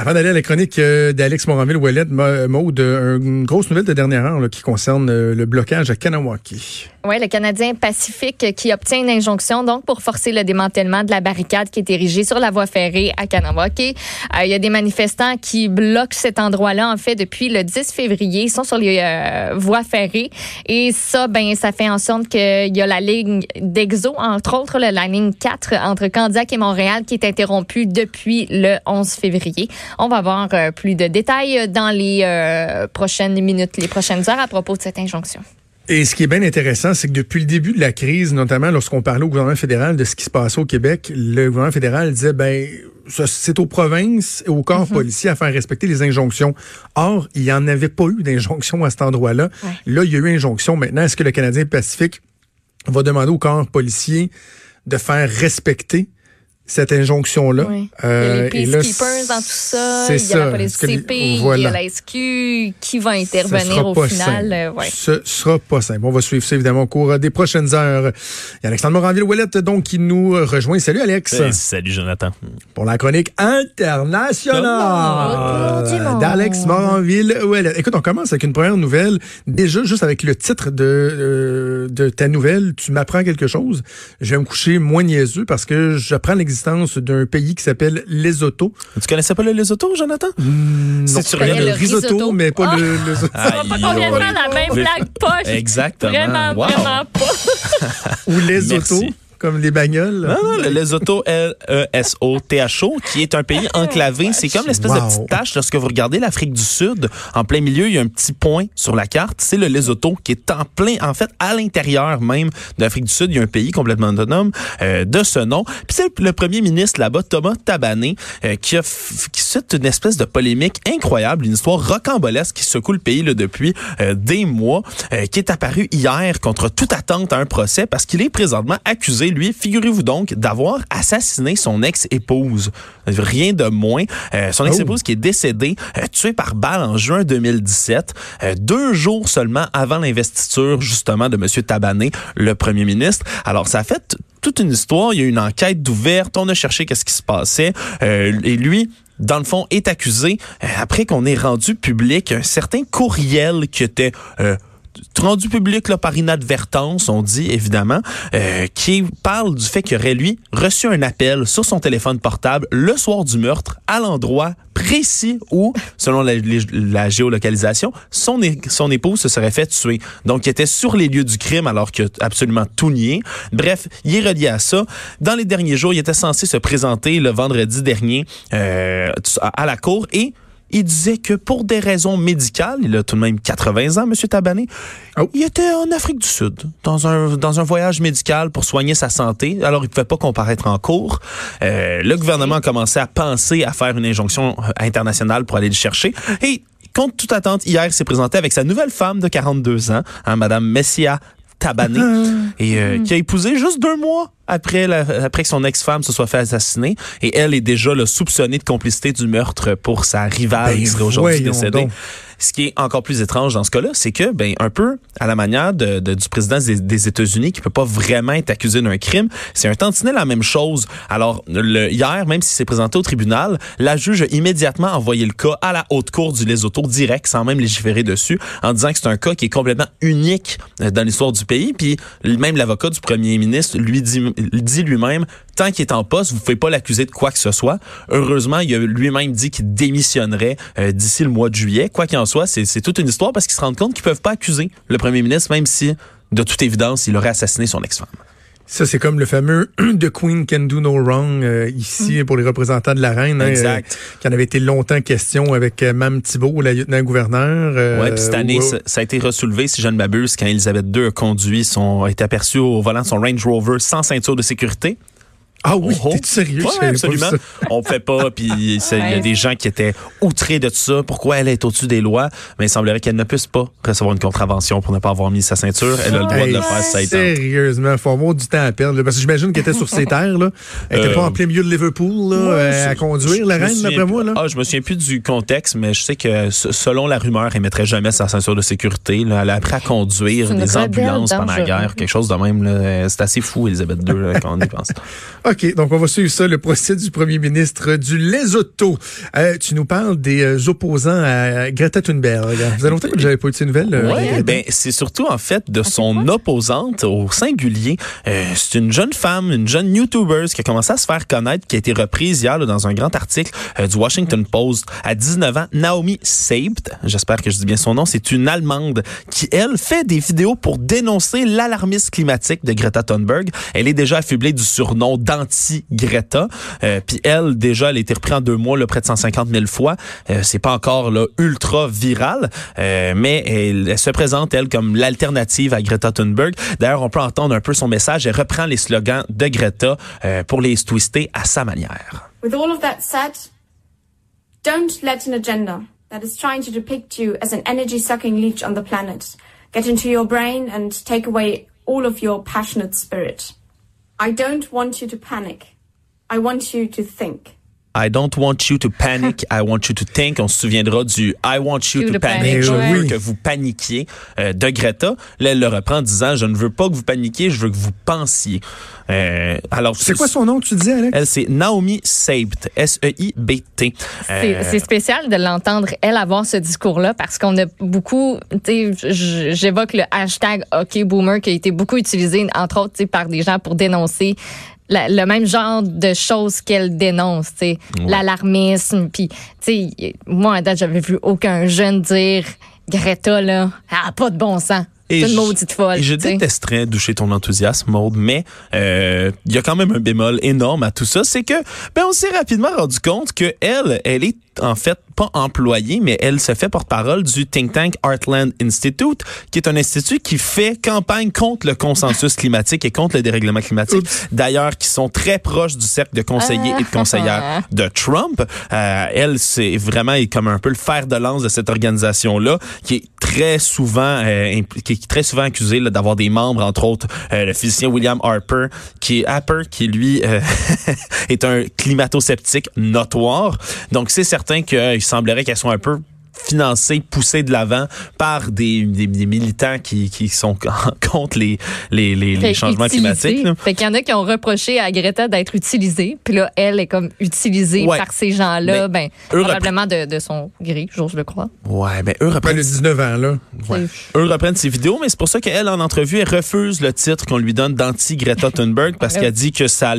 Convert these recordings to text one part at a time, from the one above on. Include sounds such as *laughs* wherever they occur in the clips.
Avant d'aller à la chronique euh, d'Alex Moranville-Ouellet, Maude, une grosse nouvelle de dernière heure qui concerne euh, le blocage à Kanawaki. Oui, le Canadien Pacifique qui obtient une injonction donc pour forcer le démantèlement de la barricade qui est érigée sur la voie ferrée à Kanawaki. Euh, il y a des manifestants qui bloquent cet endroit-là en fait depuis le 10 février. Ils sont sur les voies ferrées et ça, ben, ça fait en sorte qu'il y a la ligne d'Exo, entre autres la ligne 4 entre Candiac et Montréal qui est interrompue depuis le 11 février. On va avoir plus de détails dans les euh, prochaines minutes, les prochaines heures à propos de cette injonction. Et ce qui est bien intéressant, c'est que depuis le début de la crise, notamment lorsqu'on parlait au gouvernement fédéral de ce qui se passait au Québec, le gouvernement fédéral disait, ben, c'est aux provinces et aux corps mhm. policiers à faire respecter les injonctions. Or, il n'y en avait pas eu d'injonction à cet endroit-là. Là, il y a eu injonction. Maintenant, est-ce que le Canadien Pacifique va demander aux corps policiers de faire respecter cette injonction-là. Oui. Euh, il y a les peacekeepers dans tout ça, il y a la police CP, il y a la SQ qui va intervenir au final. Euh, ouais. Ce sera pas simple. On va suivre ça évidemment au cours des prochaines heures. Il y a Alexandre Moranville-Ouellette donc qui nous rejoint. Salut Alex. Salut Jonathan. Pour la chronique internationale d'Alex Moranville-Ouellette. Écoute, on commence avec une première nouvelle. Déjà, juste avec le titre de, euh, de ta nouvelle, tu m'apprends quelque chose. Je vais me coucher moins niaiseux parce que j'apprends l'existence d'un pays qui s'appelle Lesotho. Tu connaissais pas le Lesotho, Jonathan? Mmh, non, tu le, le risotto, mais pas le, le risotto. *laughs* Ah, pas complètement la même blague poche. Exactement. Vraiment, vraiment pas. *laughs* Ou Lesotho comme les bagnoles. Non, non, le Lesotho, L-E-S-O-T-H-O, qui est un pays enclavé. C'est comme l'espèce de petite tache. Lorsque vous regardez l'Afrique du Sud, en plein milieu, il y a un petit point sur la carte. C'est le Lesotho qui est en plein, en fait, à l'intérieur même de l'Afrique du Sud. Il y a un pays complètement autonome euh, de ce nom. Puis c'est le premier ministre là-bas, Thomas Tabané, euh, qui a qui une espèce de polémique incroyable, une histoire rocambolesque qui secoue le pays là, depuis euh, des mois, qui est apparue hier contre toute attente à un procès parce qu'il est présentement accusé lui, figurez-vous donc, d'avoir assassiné son ex-épouse. Rien de moins. Euh, son ex-épouse oh. qui est décédée, euh, tuée par balle en juin 2017, euh, deux jours seulement avant l'investiture justement de M. Tabané, le premier ministre. Alors, ça a fait toute une histoire. Il y a eu une enquête ouverte. On a cherché qu'est-ce qui se passait. et lui, dans le fond, est accusé après qu'on ait rendu public un certain courriel qui était rendu public par inadvertance, on dit évidemment, euh, qui parle du fait qu'il aurait lui reçu un appel sur son téléphone portable le soir du meurtre à l'endroit précis où, selon la, géolocalisation, son, son épouse se serait fait tuer. Donc, il était sur les lieux du crime alors qu'il a absolument tout nié. Bref, il est relié à ça. Dans les derniers jours, il était censé se présenter le vendredi dernier euh, à la cour et il disait que pour des raisons médicales, il a tout de même 80 ans, M. Tabané, oh. il était en Afrique du Sud, dans un, dans un voyage médical pour soigner sa santé. Alors, il ne pouvait pas comparaître en cours. Euh, le gouvernement a commencé à penser à faire une injonction euh, internationale pour aller le chercher. Et contre toute attente, hier, il s'est présenté avec sa nouvelle femme de 42 ans, hein, Mme Messia Tabané, et euh, qui a épousé juste deux mois après, après que son ex-femme se soit fait assassiner. Et elle est déjà le soupçonnée de complicité du meurtre pour sa rivale ben, qui serait aujourd'hui décédée. Ce qui est encore plus étrange dans ce cas-là, c'est que, ben, un peu à la manière de, du président des, États-Unis, qui peut pas vraiment être accusé d'un crime, c'est un tantinet la même chose. Alors, le, hier, même s'il s'est présenté au tribunal, la juge a immédiatement envoyé le cas à la haute cour du Lesotho direct, sans même légiférer dessus, en disant que c'est un cas qui est complètement unique euh, dans l'histoire du pays. Puis même l'avocat du premier ministre lui dit, dit lui-même, tant qu'il est en poste, vous pouvez pas l'accuser de quoi que ce soit. Heureusement, il a lui-même dit qu'il démissionnerait euh, d'ici le mois de juillet. Quoi qu'il en soit, c'est toute une histoire parce qu'ils se rendent compte qu'ils peuvent pas accuser le premier ministre, même si, de toute évidence, il aurait assassiné son ex-femme. Ça, c'est comme le fameux *clears throat* The Queen Can Do No Wrong euh, ici mm. pour les représentants de la reine. Hein, exact. Euh, qui en avait été longtemps question avec euh, Mme Thibault, la lieutenant-gouverneur. Euh, oui, puis cette année, ça, a été ressoulevé, si je ne m'abuse, quand Elisabeth II a conduit son, a été aperçue au volant de son Range Rover sans ceinture de sécurité. Ah oui, oh, oh. t'es sérieux? Oui, absolument. *laughs* On fait pas, puis il y a des gens qui étaient outrés de tout ça. Pourquoi elle est au-dessus des lois? Mais il semblerait qu'elle ne puisse pas recevoir une contravention pour ne pas avoir mis sa ceinture. Elle a le droit de le faire, ça Sérieusement, il faut avoir du temps à perdre. parce que j'imagine qu'elle était sur ses *laughs* terres. Là. Elle était pas en euh, plein milieu de Liverpool là, euh, à conduire, la reine, d'après moi. Là. Ah, je me souviens plus du contexte, mais je sais que selon la rumeur, elle mettrait jamais sa ceinture de sécurité. Là. Elle a appris à conduire des ambulances pendant la guerre, quelque chose de même. C'est assez fou, Elisabeth II, quand on y pense. *laughs* OK, donc on va suivre ça, le procès du premier ministre du Lesotho. Euh, tu nous parles des euh, opposants à Greta Thunberg. Vous avez longtemps que j'avais pas eu de ces nouvelles? Euh, oui, ben, c'est surtout en fait de son opposante au singulier. Euh, c'est une jeune femme, une jeune YouTuber qui a commencé à se faire connaître, qui a été reprise hier là, dans un grand article du Washington Post. À 19 ans, Naomi Seibt, j'espère que je dis bien son nom, c'est une Allemande qui, elle, fait des vidéos pour dénoncer l'alarmisme climatique de Greta Thunberg. Elle est déjà affublée du surnom d'anti-Greta. Euh, Puis elle, déjà, elle a été reprise en deux mois, là, près de 150 000 fois. Euh, c'est pas encore là, ultra viral, euh, mais elle, se présente, elle, comme l'alternative à Greta Thunberg. D'ailleurs, on peut entendre un peu son message. Elle reprend les slogans de Greta euh, pour les twister à sa manière. With all of that said, don't let an agenda that is trying to depict you as an energy-sucking leech on the planet get into your brain and take away all of your passionate spirit. I don't want you to panic. I want you to think. I don't want you to panic, *laughs* I want you to think. On se souviendra du I want you, to, to, panic. panic. Je veux Oui. que vous paniquiez euh, de Greta. Là, elle le reprend en disant Je ne veux pas que vous paniquiez, je veux que vous pensiez. Euh, alors, C'est quoi son nom, tu disais, Alex? Elle, c'est Naomi Seibt. S-E-I-B-T. C'est Euh, c'est spécial de l'entendre, elle, avoir ce discours-là, parce qu'on a beaucoup, tu sais, j'évoque le hashtag OK Boomer qui a été beaucoup utilisé, entre autres, par des gens pour dénoncer la- le même genre de choses qu'elle dénonce, tu sais, l'alarmisme, puis, tu sais, moi, à date, j'avais vu aucun jeune dire Greta, là, elle a pas de bon sens. C'est une maudite folle. Et je tu sais. détesterais doucher ton enthousiasme, Maude, mais euh, il y a quand même un bémol énorme à tout ça, c'est que ben on s'est rapidement rendu compte que elle, elle est en fait pas employée, mais elle se fait porte-parole du think tank Heartland Institute, qui est un institut qui fait campagne contre le consensus *laughs* climatique et contre le dérèglement climatique. D'ailleurs, qui sont très proches du cercle de conseillers et de conseillères de Trump. Euh, elle, c'est vraiment comme un peu le fer de lance de cette organisation-là, qui est très souvent euh, qui est très souvent accusée là, d'avoir des membres, entre autres euh, le physicien William Harper, qui est Harper, qui lui euh, *laughs* est un climato-sceptique notoire. Donc c'est certain qu'il semblerait qu'elle soit un peu financée, poussée de l'avant par des, des, des militants qui, qui sont *laughs* contre les, les, les, changements climatiques. là. Fait qu'il y en a qui ont reproché à Greta d'être utilisée. Puis là, elle est comme utilisée Ouais. par ces gens-là. Ben, probablement de, de son gré, j'ose le croire. Ouais, ben eux reprennent le 19 ans, là. Ouais. Eux reprennent ses vidéos, mais c'est pour ça qu'elle, en entrevue, elle refuse le titre qu'on lui donne d'anti-Greta Thunberg parce qu'elle dit que ça,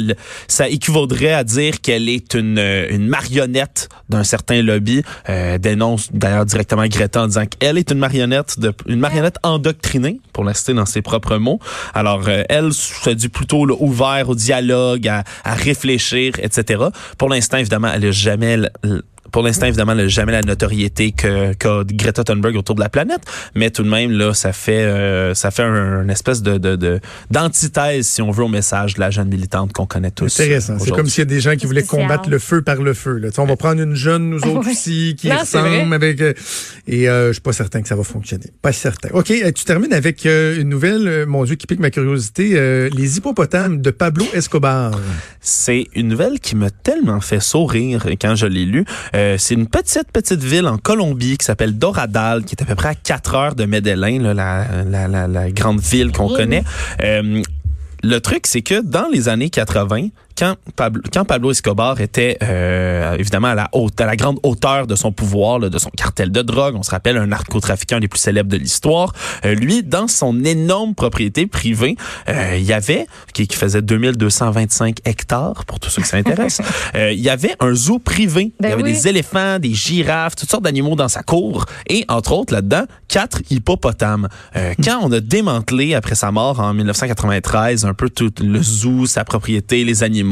ça équivaudrait à dire qu'elle est une, une marionnette d'un certain lobby. Euh, dénonce d'ailleurs directement Greta en disant qu'elle est une marionnette, de, une marionnette endoctrinée, pour la citer dans ses propres mots. Alors, euh, elle se dit plutôt là, ouvert au dialogue, à, à réfléchir, etc. Pour l'instant, évidemment, elle n'a jamais... pour l'instant, évidemment, elle n'a jamais la notoriété que qu'a Greta Thunberg autour de la planète, mais tout de même là, ça fait euh, ça fait un, une espèce de de- de- d'antithèse, si on veut, au message de la jeune militante qu'on connaît tous. Intéressant. C'est comme s'il y a des gens qui voulaient Spécial. combattre le feu par le feu. Là. Tu sais, On va prendre une jeune, nous autres aussi, qui Non, ressemble avec... euh, et euh, je suis pas certain que ça va fonctionner. Pas certain. OK, euh, tu termines avec euh, une nouvelle, mon Dieu, qui pique ma curiosité. euh, les hippopotames de Pablo Escobar. C'est une nouvelle qui m'a tellement fait sourire quand je l'ai lue. Euh, c'est une petite, petite ville en Colombie qui s'appelle Doradal, qui est à peu près à 4 heures de Medellín, là, la, la, la, la grande ville qu'on connaît. Euh, le truc, c'est que dans les années 80, quand Pablo, quand Pablo Escobar était euh, évidemment à la haute, à la grande hauteur de son pouvoir, là, de son cartel de drogue, on se rappelle un narcotrafiquant des plus célèbres de l'histoire. euh, lui, dans son énorme propriété privée, euh, il y avait qui, qui faisait 2225 hectares pour tous ceux qui s'intéressent. *laughs* euh, il y avait un zoo privé. Ben il y avait oui. des éléphants, des girafes, toutes sortes d'animaux dans sa cour et entre autres là-dedans quatre hippopotames. Quand on a démantelé après sa mort en 1993 un peu tout le zoo, sa propriété, les animaux,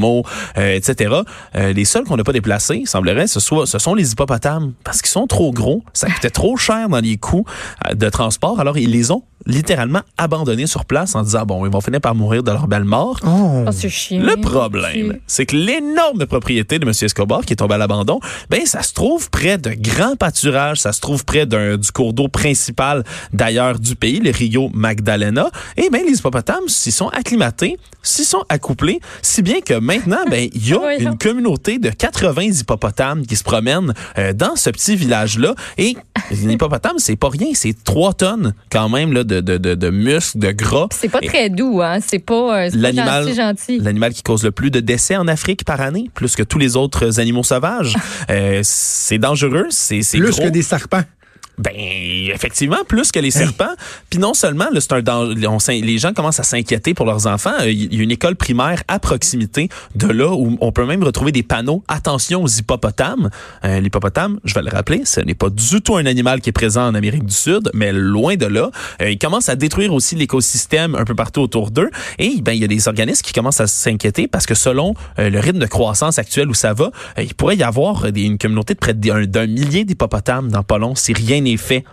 euh, etc. euh, les seuls qu'on n'a pas déplacés, il semblerait, ce, soit, ce sont les hippopotames parce qu'ils sont trop gros, ça coûtait trop cher dans les coûts euh, de transport. Alors ils les ont littéralement abandonnés sur place en disant bon ils vont finir par mourir de leur belle mort. Oh. Oh. Le problème, c'est que l'énorme propriété de M. Escobar qui est tombée à l'abandon, ben ça se trouve près de grands pâturages, ça se trouve près d'un du cours d'eau principal d'ailleurs du pays, le Rio Magdalena. Et ben les hippopotames s'y sont acclimatés, s'y sont accouplés, si bien que maintenant, ben il y a *laughs* Voyons. une communauté de 80 hippopotames qui se promènent euh, dans ce petit village-là. Et un hippopotame, c'est pas rien, c'est 3 tonnes quand même là, de, de, de, de muscles, de gras. C'est pas Et très doux, hein. C'est pas, euh, c'est pas L'animal- gentil, gentil. L'animal qui cause le plus de décès en Afrique par année, plus que tous les autres animaux sauvages. *laughs* Euh, c'est dangereux, c'est c'est Plus gros. que des serpents. Ben, effectivement, plus que les serpents. Puis non seulement, là, c'est un danger- on les gens commencent à s'inquiéter pour leurs enfants. Euh, Il y a une école primaire à proximité de là où on peut même retrouver des panneaux. Attention aux hippopotames. Euh, L'hippopotame, je vais le rappeler, ce n'est pas du tout un animal qui est présent en Amérique du Sud, mais loin de là. Euh, ils commencent à détruire aussi l'écosystème un peu partout autour d'eux. Et ben, il y a des organismes qui commencent à s'inquiéter parce que selon euh, le rythme de croissance actuel où ça va, il pourrait y avoir des- une communauté de près d'un d'un millier d'hippopotames dans pas long si rien n'est fait.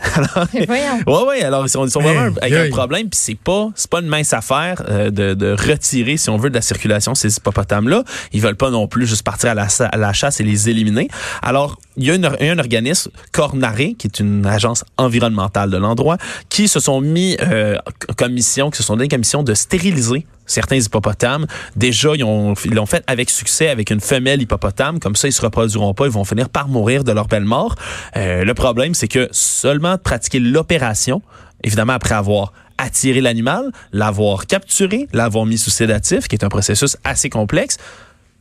*laughs* Alors. Ouais, ouais. Alors, ils sont, ils sont vraiment Hey, avec un problème, puis c'est pas, c'est pas une mince affaire euh, de, de retirer, si on veut, de la circulation ces hippopotames-là. Ils veulent pas non plus juste partir à la, à la chasse et les éliminer. Alors, il y a, un organisme, Cornaré, qui est une agence environnementale de l'endroit, qui se sont mis euh, comme mission, qui se sont donné comme mission de stériliser certains hippopotames. Déjà, ils ont- ils l'ont fait avec succès avec une femelle hippopotame. Comme ça, ils se reproduiront pas. Ils vont finir par mourir de leur belle mort. Euh, le problème, c'est que seulement de pratiquer l'opération, évidemment après avoir attiré l'animal, l'avoir capturé, l'avoir mis sous sédatif, qui est un processus assez complexe,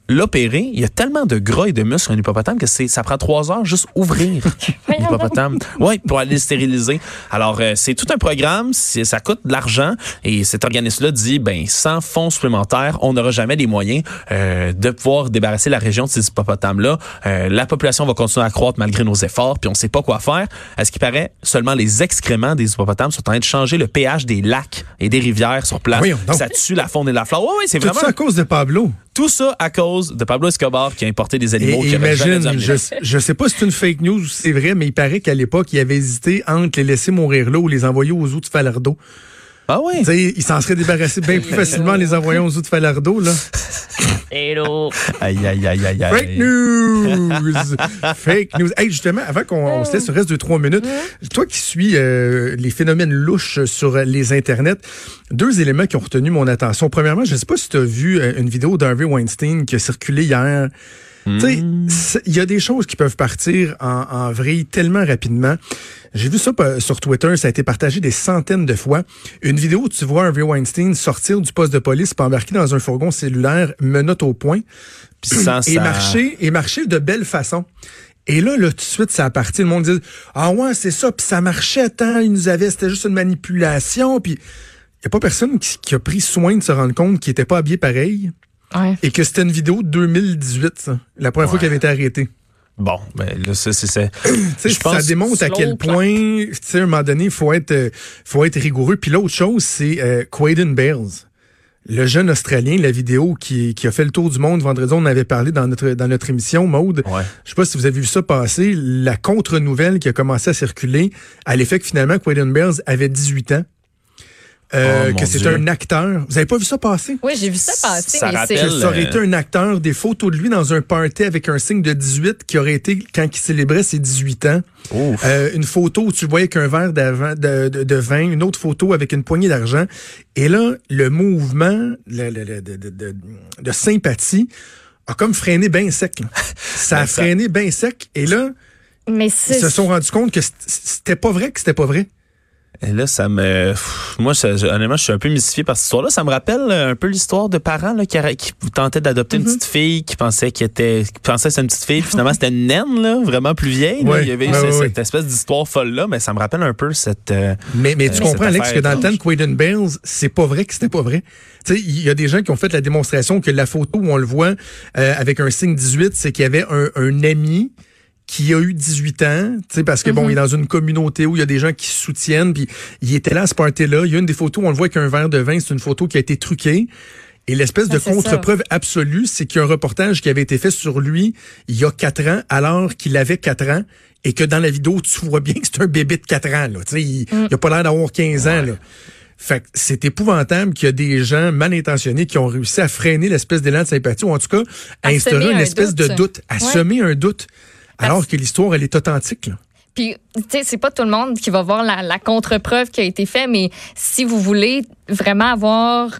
l'opérer, il y a tellement de gras et de muscles un hippopotame que c'est, ça prend trois heures juste ouvrir *laughs* l'hippopotame. Oui, pour aller le stériliser. Alors, euh, c'est tout un programme, c'est, ça coûte de l'argent et cet organisme-là dit, ben, sans fonds supplémentaires, on n'aura jamais les moyens euh, de pouvoir débarrasser la région de ces hippopotames-là. Euh, la population va continuer à croître malgré nos efforts, puis on ne sait pas quoi faire. À ce qui paraît, seulement les excréments des hippopotames sont en train de changer le pH des lacs et des rivières sur place. Donc. Ça tue la faune et la flore. Oui, oui, c'est Tout vraiment ça à cause de Pablo. Tout ça à cause de Pablo Escobar qui a importé des Et, animaux qui dû imagine, je, je sais pas si c'est une fake news ou si c'est vrai, mais il paraît qu'à l'époque, il avait hésité entre les laisser mourir là ou les envoyer aux zoos de Falardeau. Ah oui? Tu sais, il s'en serait débarrassé bien plus facilement en les envoyant aux zoos de Falardeau, là. Hello. Aïe, aïe, aïe, aïe, aïe. Fake news! Fake news. Hey, justement, avant qu'on on se laisse le reste de trois minutes, toi qui suis euh, les phénomènes louches sur les internets, deux éléments qui ont retenu mon attention. Premièrement, je ne sais pas si tu as vu euh, une vidéo d'Harvey Weinstein qui a circulé hier. Tu sais, c'est- il y a des choses qui peuvent partir en, en vrille tellement rapidement. J'ai vu ça sur Twitter, ça a été partagé des centaines de fois. Une vidéo où tu vois Harvey Weinstein sortir du poste de police, puis embarquer dans un fourgon cellulaire, menotte au point, Puis et ça- marcher et marcher de belle façon. Et là, là, tout de suite, ça a parti. Le monde dit Ah ouais, c'est ça, puis ça marchait tant, ils nous avaient, c'était juste une manipulation. Puis il n'y a pas personne qui, qui a pris soin de se rendre compte qu'il était pas habillé pareil Ouais. et que c'était une vidéo de 2018, ça, la première fois qu'il avait été arrêté. Bon, ben là, ça, c'est... ça *clears throat* pense démontre à quel point, tu sais, à un moment donné, il faut être, euh, faut être rigoureux. Puis l'autre chose, c'est euh, Quaden Bales. Le jeune Australien, la vidéo qui, qui a fait le tour du monde vendredi, on en avait parlé dans notre, dans notre émission, Maude. Ouais. Je sais pas si vous avez vu ça passer, la contre-nouvelle qui a commencé à circuler à l'effet que finalement Quaden Bales avait 18 ans. Euh, Oh, que c'est un acteur. Vous avez pas vu ça passer? Oui, j'ai vu ça passer, Ça mais rappelle- que ça aurait euh, été un acteur, des photos de lui dans un party avec un signe de 18 qui aurait été quand il célébrait ses 18 ans. Ouf. Euh, une photo où tu voyais qu'un verre d'avant- de, de, de vin, une autre photo avec une poignée d'argent. Et là, le mouvement le- le- le- de, de, de, de sympathie a comme freiné bien sec. là. *laughs* Ça a Ben, freiné bien sec. Et là, Mais ils se sont rendus compte que c'était pas vrai que c'était pas vrai. Et là, ça me... Moi, ça- je- honnêtement, je suis un peu mystifié par cette histoire-là. Ça me rappelle euh, un peu l'histoire de parents là, qui, tentaient d'adopter une petite fille, qui pensaient qu'il était, qui pensaient que c'était une petite fille, puis finalement c'était une naine, là, vraiment plus vieille. là. Ouais, Il y avait cette espèce d'histoire folle-là, mais ça me rappelle un peu cette... euh, Mais, mais tu Euh, comprends, Alex, que dans le temps de. Quaden Bales, c'est pas vrai que c'était pas vrai. Tu sais, il y a des gens qui ont fait la démonstration que la photo où on le voit euh, avec un signe 18, c'est qu'il y avait un, un ami qui a eu 18 ans, tu sais, parce que bon, il est dans une communauté où il y a des gens qui se soutiennent, puis il était là à ce party-là. Il y a une des photos où on le voit avec un verre de vin, c'est une photo qui a été truquée. Et l'espèce de c'est contre-preuve absolue, c'est qu'il y a un reportage qui avait été fait sur lui il y a quatre ans, alors qu'il avait quatre ans, et que dans la vidéo, tu vois bien que c'est un bébé de quatre ans. Là. Tu sais, Il, il a pas l'air d'avoir 15 ans. Là. Fait que c'est épouvantable qu'il y a des gens mal intentionnés qui ont réussi à freiner l'espèce d'élan de sympathie, ou en tout cas, à, À instaurer une un espèce de doute. doute, à Ouais. semer un doute. Alors que l'histoire, elle est authentique. Là. Puis, tu sais, c'est pas tout le monde qui va voir la, la contre-preuve qui a été faite, mais si vous voulez vraiment avoir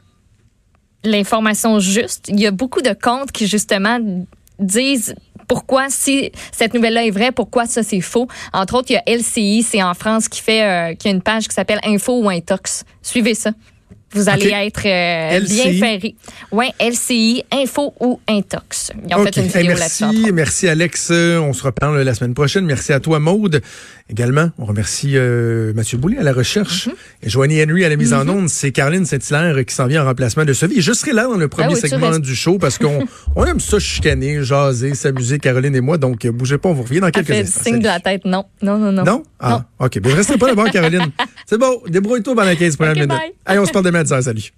l'information juste. Il y a beaucoup de comptes qui, justement, disent pourquoi, si cette nouvelle-là est vraie, pourquoi ça c'est faux. Entre autres, il y a LCI, c'est en France, qui fait euh, qui a une page qui s'appelle Info ou Intox. Suivez ça. Vous allez être euh, bien ferré. Oui, LCI, Info ou Intox. Ils ont fait une vidéo merci, merci Alex. On se reparle la semaine prochaine. Merci à toi Maude. Également, on remercie euh, Mathieu Boulay à la recherche mhm. et Joanie Henry à la mise en mhm. onde. C'est Caroline Saint-Hilaire qui s'en vient en remplacement de Sophie. Je serai là dans le premier ah segment du show parce qu'on *laughs* on aime ça chicaner, jaser, s'amuser, Caroline et moi. Donc, bougez pas, on vous revient dans quelques fait instants. signe de la tête, non. Non, non, non. Non? Ah, OK. Ben, restez pas là-bas, Caroline. *laughs* C'est bon. Débrouille-toi pendant 15 premières minutes. Allez, on se parle demain à 10 Salut.